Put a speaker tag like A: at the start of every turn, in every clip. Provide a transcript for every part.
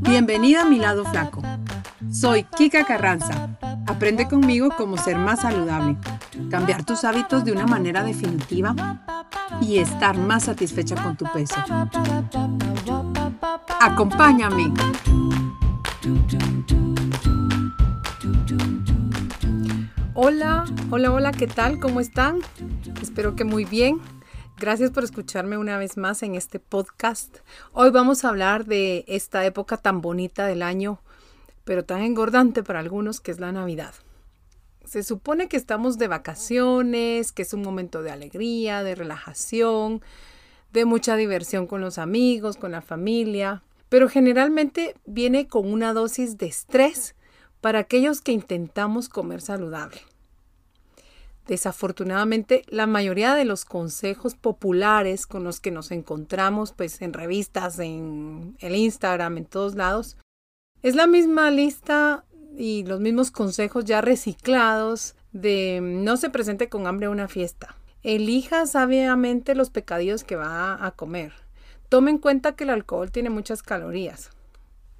A: Bienvenida a mi lado flaco. Soy Kika Carranza. Aprende conmigo cómo ser más saludable, cambiar tus hábitos de una manera definitiva y estar más satisfecha con tu peso. Acompáñame. Hola, hola, hola, ¿qué tal? ¿Cómo están? Espero que muy bien. Gracias por escucharme una vez más en este podcast. Hoy vamos a hablar de esta época tan bonita del año, pero tan engordante para algunos, que es la Navidad. Se supone que estamos de vacaciones, que es un momento de alegría, de relajación, de mucha diversión con los amigos, con la familia, pero generalmente viene con una dosis de estrés para aquellos que intentamos comer saludable. Desafortunadamente, la mayoría de los consejos populares con los que nos encontramos pues en revistas, en el Instagram, en todos lados, es la misma lista y los mismos consejos ya reciclados de no se presente con hambre a una fiesta. Elija sabiamente los pecadillos que va a comer. Tome en cuenta que el alcohol tiene muchas calorías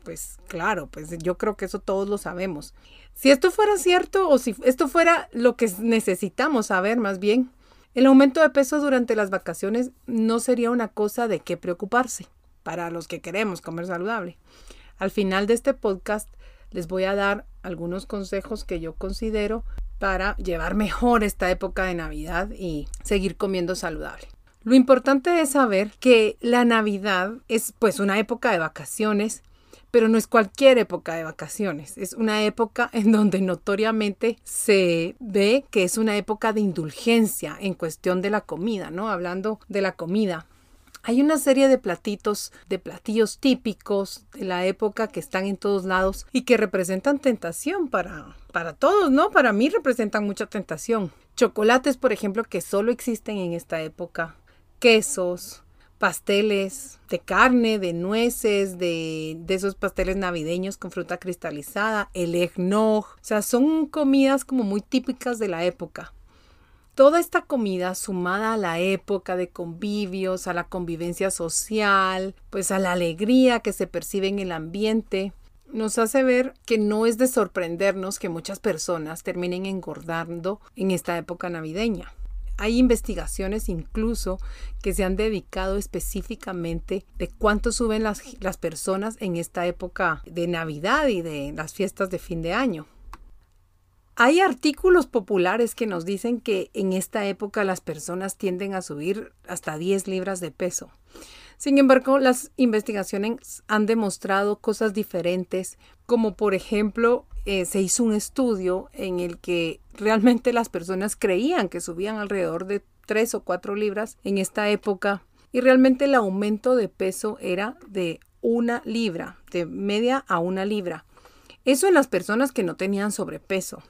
A: pues claro, pues yo creo que eso todos lo sabemos. Si esto fuera cierto o si esto fuera lo que necesitamos saber más bien, el aumento de peso durante las vacaciones no sería una cosa de qué preocuparse para los que queremos comer saludable. Al final de este podcast les voy a dar algunos consejos que yo considero para llevar mejor esta época de Navidad y seguir comiendo saludable. Lo importante es saber que la Navidad es pues una época de vacaciones pero no es cualquier época de vacaciones, es una época en donde notoriamente se ve que es una época de indulgencia en cuestión de la comida, ¿no? Hablando de la comida. Hay una serie de platitos, de platillos típicos de la época que están en todos lados y que representan tentación para, para todos, ¿no? Para mí representan mucha tentación. Chocolates, por ejemplo, que solo existen en esta época. Quesos, pasteles de carne, de nueces, de, esos pasteles navideños con fruta cristalizada, el eggnog. O sea, son comidas como muy típicas de la época. Toda esta comida sumada a la época de convivios, a la convivencia social, pues a la alegría que se percibe en el ambiente, nos hace ver que no es de sorprendernos que muchas personas terminen engordando en esta época navideña. Hay investigaciones incluso que se han dedicado específicamente de cuánto suben las, las personas en esta época de Navidad y de las fiestas de fin de año. Hay artículos populares que nos dicen que en esta época las personas tienden a subir hasta 10 libras de peso. Sin embargo, las investigaciones han demostrado cosas diferentes, como por ejemplo eh, se hizo un estudio en el que realmente las personas creían que subían alrededor de 3 o 4 libras en esta época y realmente el aumento de peso era de una libra, de media a una libra. Eso en las personas que no tenían sobrepeso.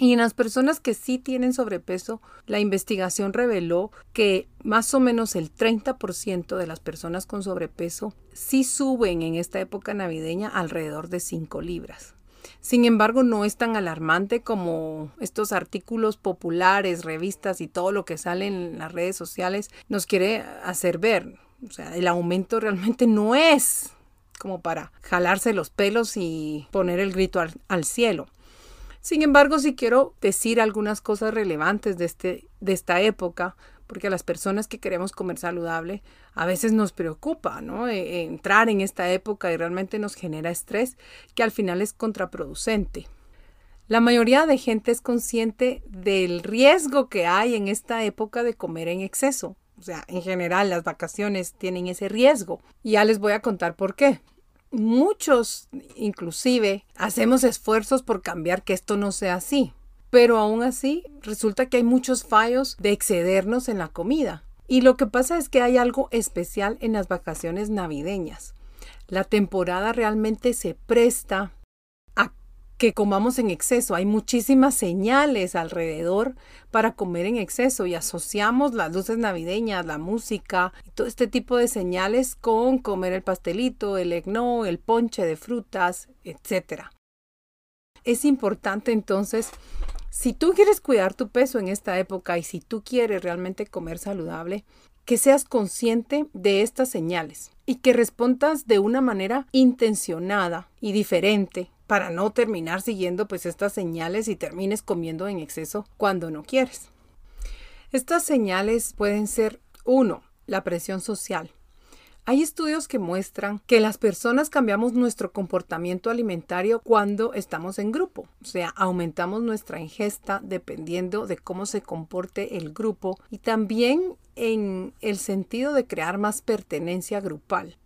A: Y en las personas que sí tienen sobrepeso, la investigación reveló que más o menos el 30% de las personas con sobrepeso sí suben en esta época navideña alrededor de 5 libras. Sin embargo, no es tan alarmante como estos artículos populares, revistas y todo lo que sale en las redes sociales nos quiere hacer ver. O sea, el aumento realmente no es como para jalarse los pelos y poner el grito al, al cielo. Sin embargo, si quiero decir algunas cosas relevantes de, este, de esta época, porque a las personas que queremos comer saludable a veces nos preocupa, ¿no? E, entrar en esta época y realmente nos genera estrés que al final es contraproducente. La mayoría de gente es consciente del riesgo que hay en esta época de comer en exceso. O sea, en general las vacaciones tienen ese riesgo. Y ya les voy a contar por qué muchos inclusive hacemos esfuerzos por cambiar que esto no sea así. Pero aún así resulta que hay muchos fallos de excedernos en la comida. Y lo que pasa es que hay algo especial en las vacaciones navideñas. La temporada realmente se presta que comamos en exceso. Hay muchísimas señales alrededor para comer en exceso y asociamos las luces navideñas, la música todo este tipo de señales con comer el pastelito, el eggnog, el ponche de frutas, etc. Es importante entonces, si tú quieres cuidar tu peso en esta época y si tú quieres realmente comer saludable, que seas consciente de estas señales y que respondas de una manera intencionada y diferente para no terminar siguiendo pues estas señales y termines comiendo en exceso cuando no quieres. Estas señales pueden ser uno, La presión social. Hay estudios que muestran que las personas cambiamos nuestro comportamiento alimentario cuando estamos en grupo, o sea, aumentamos nuestra ingesta dependiendo de cómo se comporte el grupo y también en el sentido de crear más pertenencia grupal.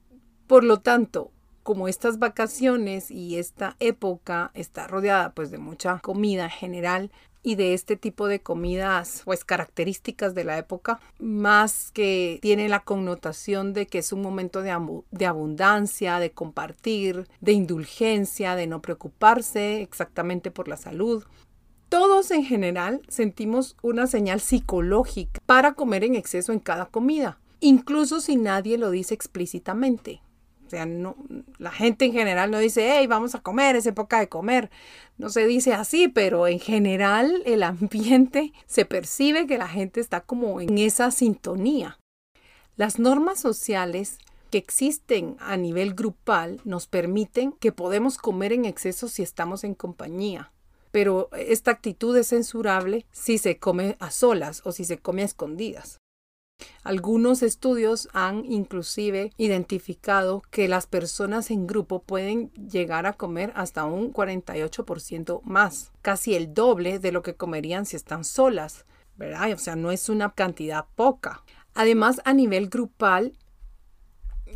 A: Por lo tanto, como estas vacaciones y esta época está rodeada pues de mucha comida en general, y de este tipo de comidas pues características de la época, más que tiene la connotación de que es un momento de, de abundancia, de compartir, de indulgencia, de no preocuparse exactamente por la salud. Todos en general sentimos una señal psicológica para comer en exceso en cada comida, incluso si nadie lo dice explícitamente. O sea, no, la gente en general no dice, hey, vamos a comer, es época de comer. No se dice así, pero en general el ambiente se percibe que la gente está como en esa sintonía. Las normas sociales que existen a nivel grupal nos permiten que podemos comer en exceso si estamos en compañía. Pero esta actitud es censurable si se come a solas o si se come a escondidas. Algunos estudios han inclusive identificado que las personas en grupo pueden llegar a comer hasta un 48% más, casi el doble de lo que comerían si están solas, ¿verdad? O sea, no es una cantidad poca. Además, a nivel grupal,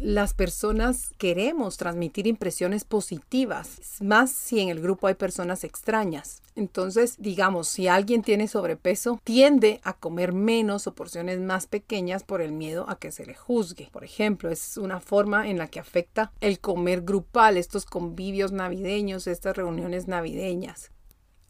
A: las personas queremos transmitir impresiones positivas, más si en el grupo hay personas extrañas. Entonces, digamos, si alguien tiene sobrepeso, tiende a comer menos o porciones más pequeñas por el miedo a que se le juzgue. Por ejemplo, es una forma en la que afecta el comer grupal, estos convivios navideños, estas reuniones navideñas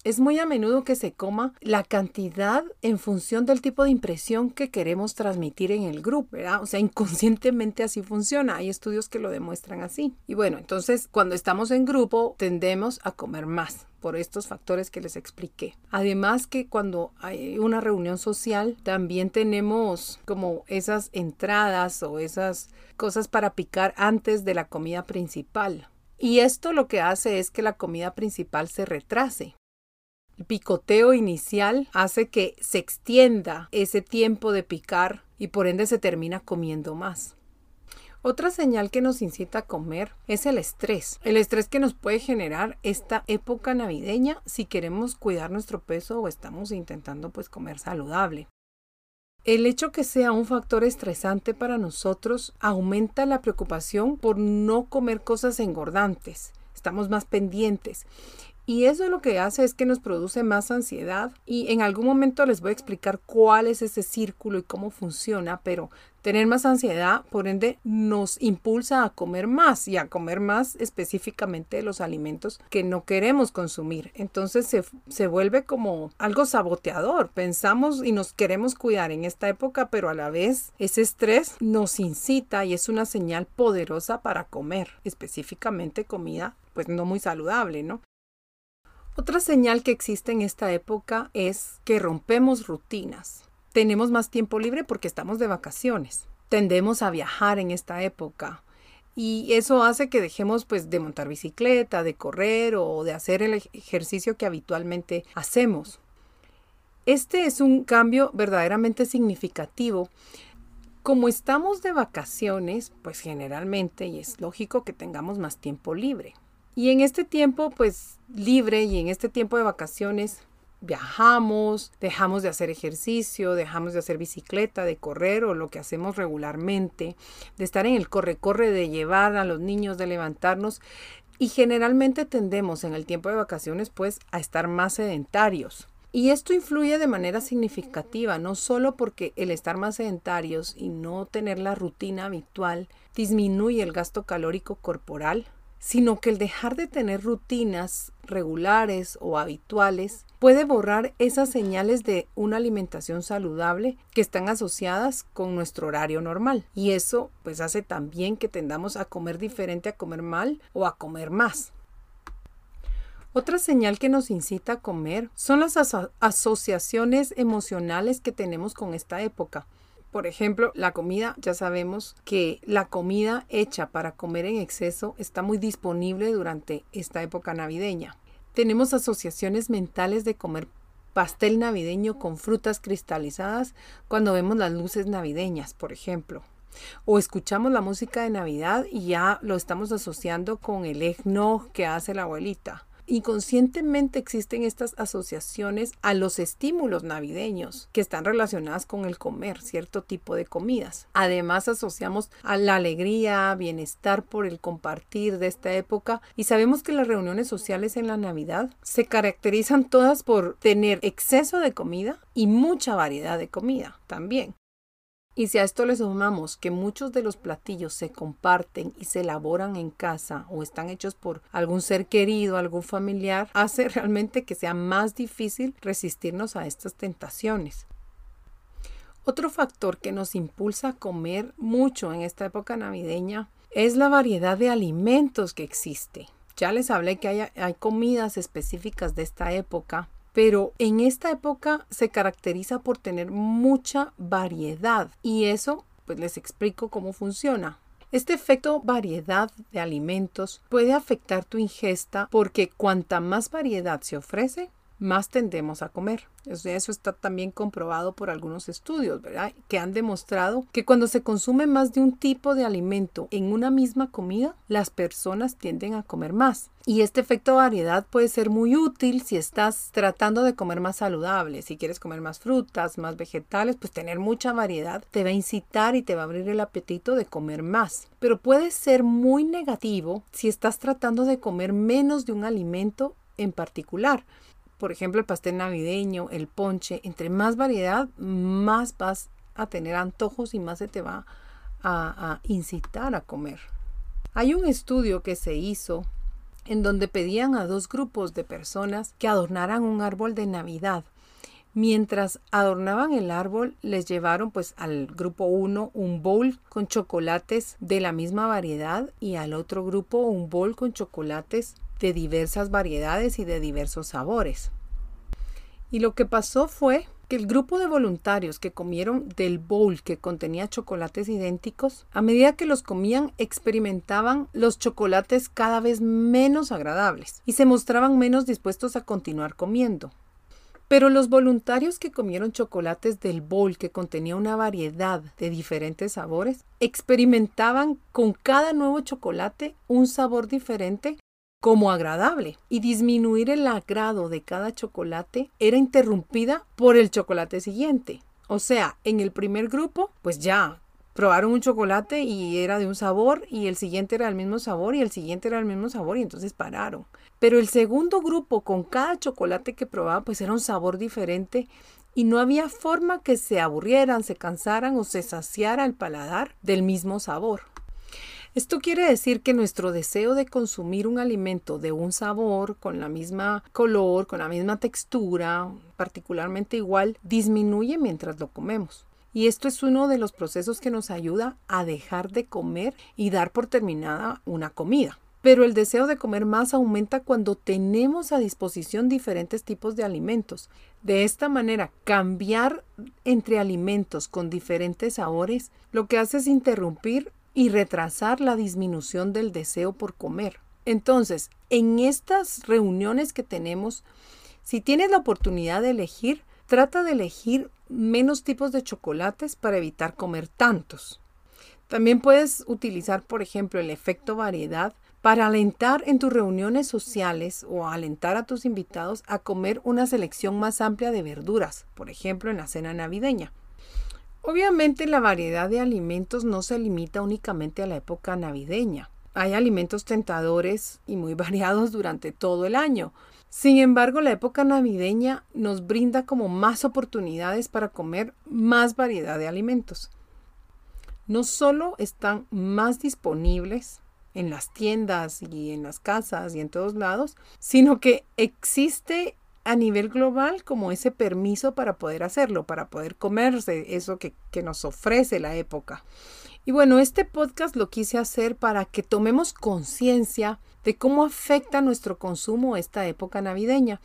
A: es muy a menudo que se coma la cantidad en función del tipo de impresión que queremos transmitir en el grupo, ¿verdad? O sea, inconscientemente así funciona. Hay estudios que lo demuestran así. Y bueno, entonces cuando estamos en grupo tendemos a comer más por estos factores que les expliqué. Además que cuando hay una reunión social también tenemos como esas entradas o esas cosas para picar antes de la comida principal. Y esto lo que hace es que la comida principal se retrase. El picoteo inicial hace que se extienda ese tiempo de picar y por ende se termina comiendo más. Otra señal que nos incita a comer es el estrés. El estrés que nos puede generar esta época navideña si queremos cuidar nuestro peso o estamos intentando pues comer saludable. El hecho que sea un factor estresante para nosotros aumenta la preocupación por no comer cosas engordantes. Estamos más pendientes y eso lo que hace es que nos produce más ansiedad y en algún momento les voy a explicar cuál es ese círculo y cómo funciona, pero tener más ansiedad, por ende, nos impulsa a comer más y a comer más específicamente los alimentos que no queremos consumir. Entonces se, se vuelve como algo saboteador. Pensamos y nos queremos cuidar en esta época, pero a la vez ese estrés nos incita y es una señal poderosa para comer, específicamente comida pues no muy saludable, ¿no? Otra señal que existe en esta época es que rompemos rutinas. Tenemos más tiempo libre porque estamos de vacaciones. Tendemos a viajar en esta época y eso hace que dejemos pues de montar bicicleta, de correr o de hacer el ejercicio que habitualmente hacemos. Este es un cambio verdaderamente significativo. Como estamos de vacaciones, pues generalmente y es lógico que tengamos más tiempo libre. Y en este tiempo, pues libre y en este tiempo de vacaciones, viajamos, dejamos de hacer ejercicio, dejamos de hacer bicicleta, de correr o lo que hacemos regularmente, de estar en el corre-corre, de llevar a los niños, de levantarnos. Y generalmente tendemos en el tiempo de vacaciones pues a estar más sedentarios. Y esto influye de manera significativa, no solo porque el estar más sedentarios y no tener la rutina habitual disminuye el gasto calórico corporal, sino que el dejar de tener rutinas regulares o habituales puede borrar esas señales de una alimentación saludable que están asociadas con nuestro horario normal. Y eso pues hace también que tendamos a comer diferente a comer mal o a comer más. Otra señal que nos incita a comer son las asociaciones emocionales que tenemos con esta época. Por ejemplo, la comida, ya sabemos que la comida hecha para comer en exceso está muy disponible durante esta época navideña. Tenemos asociaciones mentales de comer pastel navideño con frutas cristalizadas cuando vemos las luces navideñas, por ejemplo. O escuchamos la música de Navidad y ya lo estamos asociando con el eggnog que hace la abuelita. Inconscientemente existen estas asociaciones a los estímulos navideños que están relacionadas con el comer cierto tipo de comidas. Además asociamos a la alegría, bienestar por el compartir de esta época y sabemos que las reuniones sociales en la Navidad se caracterizan todas por tener exceso de comida y mucha variedad de comida también. Y si a esto le sumamos que muchos de los platillos se comparten y se elaboran en casa o están hechos por algún ser querido, algún familiar, hace realmente que sea más difícil resistirnos a estas tentaciones. Otro factor que nos impulsa a comer mucho en esta época navideña es la variedad de alimentos que existe. Ya les hablé que hay, hay comidas específicas de esta época pero en esta época se caracteriza por tener mucha variedad y eso pues les explico cómo funciona. Este efecto variedad de alimentos puede afectar tu ingesta porque cuanta más variedad se ofrece, más tendemos a comer. Eso está también comprobado por algunos estudios, ¿verdad? Que han demostrado que cuando se consume más de un tipo de alimento en una misma comida, las personas tienden a comer más. Y este efecto de variedad puede ser muy útil si estás tratando de comer más saludable. Si quieres comer más frutas, más vegetales, pues tener mucha variedad te va a incitar y te va a abrir el apetito de comer más. Pero puede ser muy negativo si estás tratando de comer menos de un alimento en particular por ejemplo, el pastel navideño, el ponche, entre más variedad, más vas a tener antojos y más se te va a, incitar a comer. Hay un estudio que se hizo en donde pedían a dos grupos de personas que adornaran un árbol de Navidad. Mientras adornaban el árbol, les llevaron pues al grupo 1 un bowl con chocolates de la misma variedad y al otro grupo un bowl con chocolates de diversas variedades y de diversos sabores. Y lo que pasó fue que el grupo de voluntarios que comieron del bowl que contenía chocolates idénticos, a medida que los comían experimentaban los chocolates cada vez menos agradables y se mostraban menos dispuestos a continuar comiendo. Pero los voluntarios que comieron chocolates del bowl que contenía una variedad de diferentes sabores, experimentaban con cada nuevo chocolate un sabor diferente como agradable y disminuir el agrado de cada chocolate era interrumpida por el chocolate siguiente. O sea, en el primer grupo, pues ya probaron un chocolate y era de un sabor y el siguiente era del mismo sabor y el siguiente era del mismo sabor y entonces pararon. Pero el segundo grupo con cada chocolate que probaba pues era un sabor diferente y no había forma que se aburrieran, se cansaran o se saciara el paladar del mismo sabor. Esto quiere decir que nuestro deseo de consumir un alimento de un sabor, con la misma color, con la misma textura, particularmente igual, disminuye mientras lo comemos. Y esto es uno de los procesos que nos ayuda a dejar de comer y dar por terminada una comida. Pero el deseo de comer más aumenta cuando tenemos a disposición diferentes tipos de alimentos. De esta manera, cambiar entre alimentos con diferentes sabores lo que hace es interrumpir y retrasar la disminución del deseo por comer. Entonces, en estas reuniones que tenemos, si tienes la oportunidad de elegir, trata de elegir menos tipos de chocolates para evitar comer tantos. También puedes utilizar, por ejemplo, el efecto variedad para alentar en tus reuniones sociales o alentar a tus invitados a comer una selección más amplia de verduras, por ejemplo, en la cena navideña. Obviamente la variedad de alimentos no se limita únicamente a la época navideña. Hay alimentos tentadores y muy variados durante todo el año. Sin embargo, la época navideña nos brinda como más oportunidades para comer más variedad de alimentos. No solo están más disponibles en las tiendas y en las casas y en todos lados, sino que existe a nivel global como ese permiso para poder hacerlo, para poder comerse eso que, que nos ofrece la época. Y bueno, este podcast lo quise hacer para que tomemos conciencia de cómo afecta nuestro consumo esta época navideña.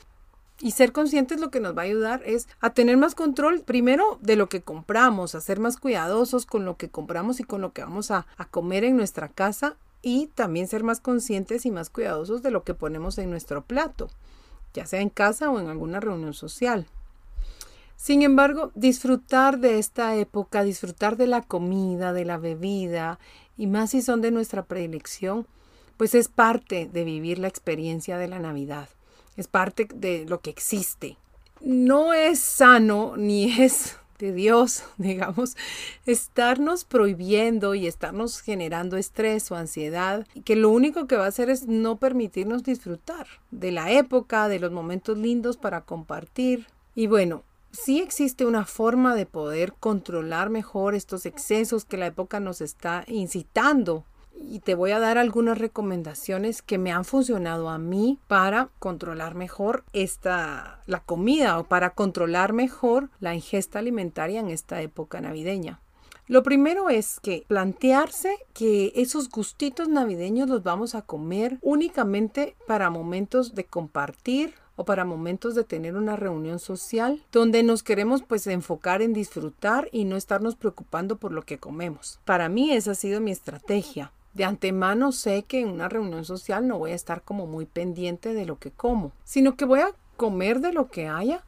A: Y ser conscientes lo que nos va a ayudar es a tener más control, primero, de lo que compramos, a ser más cuidadosos con lo que compramos y con lo que vamos a, a comer en nuestra casa y también ser más conscientes y más cuidadosos de lo que ponemos en nuestro plato, ya sea en casa o en alguna reunión social. Sin embargo, disfrutar de esta época, disfrutar de la comida, de la bebida, y más si son de nuestra predilección, pues es parte de vivir la experiencia de la Navidad es parte de lo que existe. No es sano ni es Dios, digamos, estarnos prohibiendo y estarnos generando estrés o ansiedad, que lo único que va a hacer es no permitirnos disfrutar de la época, de los momentos lindos para compartir. Y bueno, sí existe una forma de poder controlar mejor estos excesos que la época nos está incitando y te voy a dar algunas recomendaciones que me han funcionado a mí para controlar mejor esta la comida o para controlar mejor la ingesta alimentaria en esta época navideña. Lo primero es que plantearse que esos gustitos navideños los vamos a comer únicamente para momentos de compartir o para momentos de tener una reunión social donde nos queremos pues enfocar en disfrutar y no estarnos preocupando por lo que comemos. Para mí esa ha sido mi estrategia de antemano sé que en una reunión social no voy a estar como muy pendiente de lo que como, sino que voy a comer de lo que haya,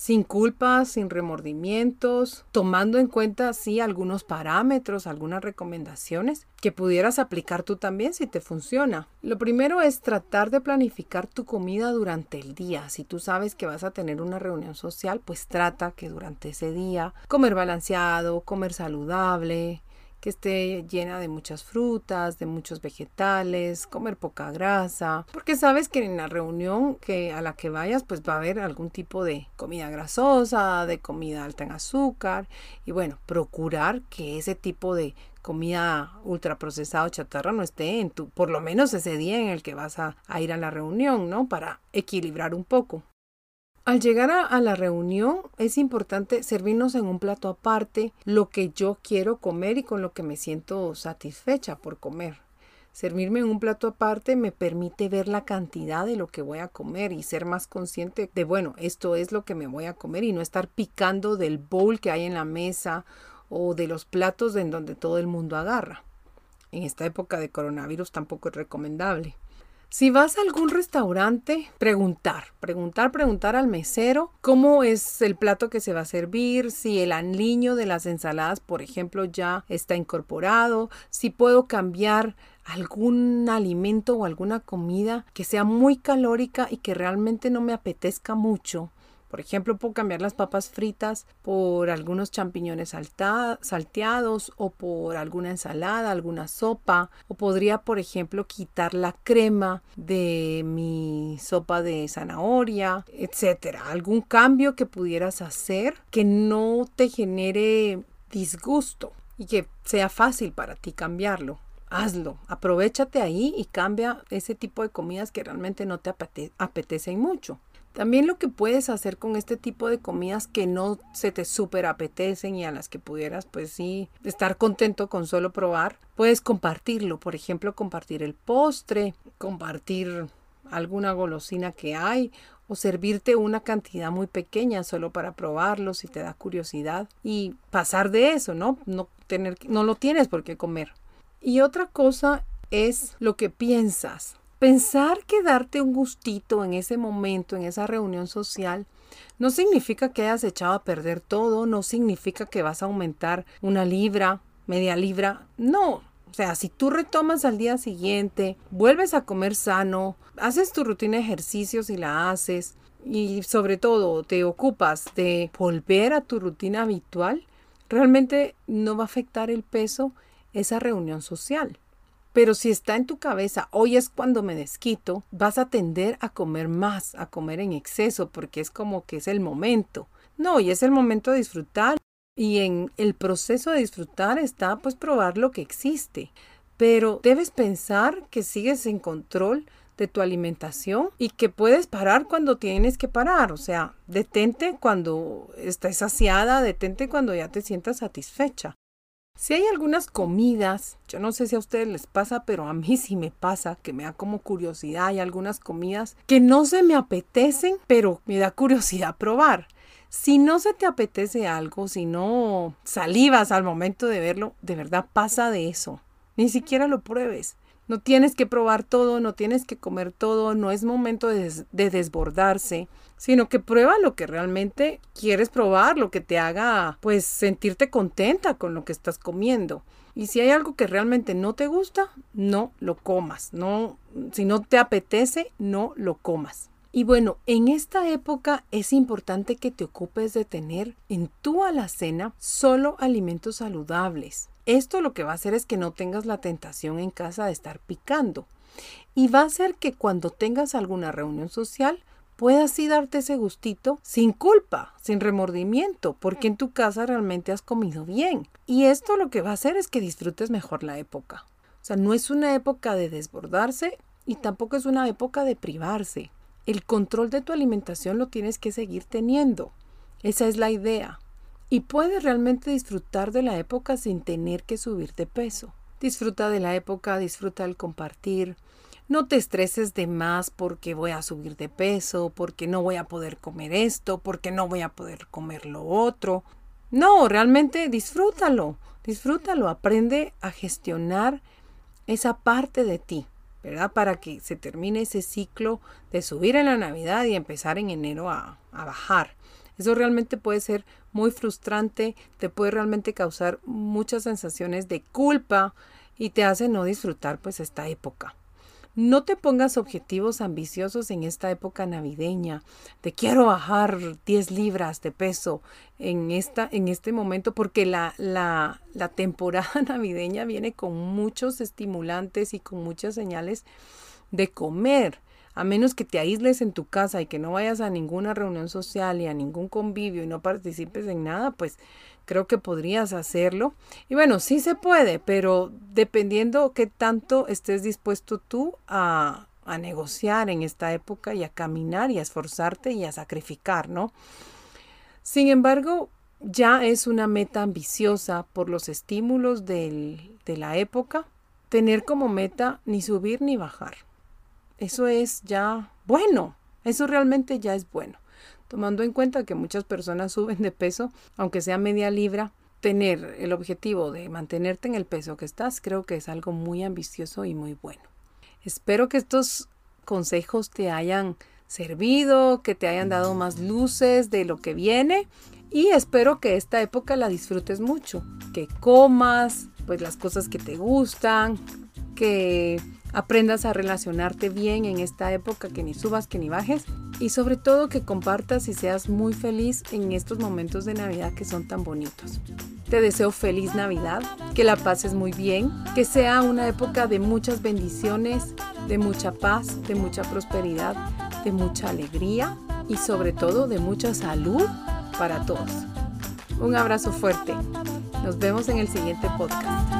A: sin culpas, sin remordimientos, tomando en cuenta sí algunos parámetros, algunas recomendaciones que pudieras aplicar tú también si te funciona. Lo primero es tratar de planificar tu comida durante el día. Si tú sabes que vas a tener una reunión social, pues trata que durante ese día comer balanceado, comer saludable, que esté llena de muchas frutas, de muchos vegetales, comer poca grasa, porque sabes que en la reunión que a la que vayas pues va a haber algún tipo de comida grasosa, de comida alta en azúcar y bueno, procurar que ese tipo de comida ultraprocesada o chatarra no esté en tu, por lo menos ese día en el que vas a, a ir a la reunión, ¿no? Para equilibrar un poco. Al llegar a, la reunión es importante servirnos en un plato aparte lo que yo quiero comer y con lo que me siento satisfecha por comer. Servirme en un plato aparte me permite ver la cantidad de lo que voy a comer y ser más consciente de, bueno, esto es lo que me voy a comer y no estar picando del bowl que hay en la mesa o de los platos en donde todo el mundo agarra. En esta época de coronavirus tampoco es recomendable. Si vas a algún restaurante, preguntar, preguntar, preguntar al mesero cómo es el plato que se va a servir, si el aliño de las ensaladas, por ejemplo, ya está incorporado, si puedo cambiar algún alimento o alguna comida que sea muy calórica y que realmente no me apetezca mucho por ejemplo, puedo cambiar las papas fritas por algunos champiñones salteados o por alguna ensalada, alguna sopa. O podría, por ejemplo, quitar la crema de mi sopa de zanahoria, etcétera. Algún cambio que pudieras hacer que no te genere disgusto y que sea fácil para ti cambiarlo hazlo, aprovechate ahí y cambia ese tipo de comidas que realmente no te apetecen mucho. También lo que puedes hacer con este tipo de comidas que no se te súper apetecen y a las que pudieras pues sí estar contento con solo probar, puedes compartirlo, por ejemplo compartir el postre, compartir alguna golosina que hay o servirte una cantidad muy pequeña solo para probarlo si te da curiosidad y pasar de eso, ¿no? No tener no lo tienes por qué comer. Y otra cosa es lo que piensas. Pensar que darte un gustito en ese momento, en esa reunión social, no significa que hayas echado a perder todo, no significa que vas a aumentar una libra, media libra, no. O sea, si tú retomas al día siguiente, vuelves a comer sano, haces tu rutina de ejercicios y la haces, y sobre todo te ocupas de volver a tu rutina habitual, realmente no va a afectar el peso esa reunión social. Pero si está en tu cabeza, hoy es cuando me desquito, vas a tender a comer más, a comer en exceso, porque es como que es el momento. No, y es el momento de disfrutar. Y en el proceso de disfrutar está pues probar lo que existe. Pero debes pensar que sigues en control de tu alimentación y que puedes parar cuando tienes que parar. O sea, detente cuando estés saciada, detente cuando ya te sientas satisfecha. Si hay algunas comidas, yo no sé si a ustedes les pasa, pero a mí sí me pasa, que me da como curiosidad. Hay algunas comidas que no se me apetecen, pero me da curiosidad probar. Si no se te apetece algo, si no salivas al momento de verlo, de verdad pasa de eso. Ni siquiera lo pruebes. No tienes que probar todo, no tienes que comer todo, no es momento de, desbordarse, sino que prueba lo que realmente quieres probar, lo que te haga pues sentirte contenta con lo que estás comiendo. Y si hay algo que realmente no te gusta, no lo comas. No, si no te apetece, no lo comas. Y bueno, en esta época es importante que te ocupes de tener en tu alacena solo alimentos saludables. Esto lo que va a hacer es que no tengas la tentación en casa de estar picando. Y va a hacer que cuando tengas alguna reunión social puedas sí darte ese gustito sin culpa, sin remordimiento, porque en tu casa realmente has comido bien. Y esto lo que va a hacer es que disfrutes mejor la época. O sea, no es una época de desbordarse y tampoco es una época de privarse. El control de tu alimentación lo tienes que seguir teniendo. Esa es la idea y puedes realmente disfrutar de la época sin tener que subir de peso. Disfruta de la época, disfruta del compartir. No te estreses de más porque voy a subir de peso, porque no voy a poder comer esto, porque no voy a poder comer lo otro. No, realmente disfrútalo, disfrútalo, aprende a gestionar esa parte de ti, ¿verdad? Para que se termine ese ciclo de subir en la Navidad y empezar en enero a, a bajar. Eso realmente puede ser muy frustrante, te puede realmente causar muchas sensaciones de culpa y te hace no disfrutar pues esta época. No te pongas objetivos ambiciosos en esta época navideña. Te quiero bajar 10 libras de peso en, esta, en este momento porque la, la, la temporada navideña viene con muchos estimulantes y con muchas señales de comer a menos que te aísles en tu casa y que no vayas a ninguna reunión social y a ningún convivio y no participes en nada, pues creo que podrías hacerlo. Y bueno, sí se puede, pero dependiendo qué tanto estés dispuesto tú a, a negociar en esta época y a caminar y a esforzarte y a sacrificar, ¿no? Sin embargo, ya es una meta ambiciosa por los estímulos de la época, tener como meta ni subir ni bajar eso es ya bueno, eso realmente ya es bueno. Tomando en cuenta que muchas personas suben de peso, aunque sea media libra, tener el objetivo de mantenerte en el peso que estás, creo que es algo muy ambicioso y muy bueno. Espero que estos consejos te hayan servido, que te hayan dado más luces de lo que viene y espero que esta época la disfrutes mucho, que comas pues las cosas que te gustan, que aprendas a relacionarte bien en esta época, que ni subas, que ni bajes y sobre todo que compartas y seas muy feliz en estos momentos de Navidad que son tan bonitos. Te deseo feliz Navidad, que la pases muy bien, que sea una época de muchas bendiciones, de mucha paz, de mucha prosperidad, de mucha alegría y sobre todo de mucha salud para todos. Un abrazo fuerte. Nos vemos en el siguiente podcast.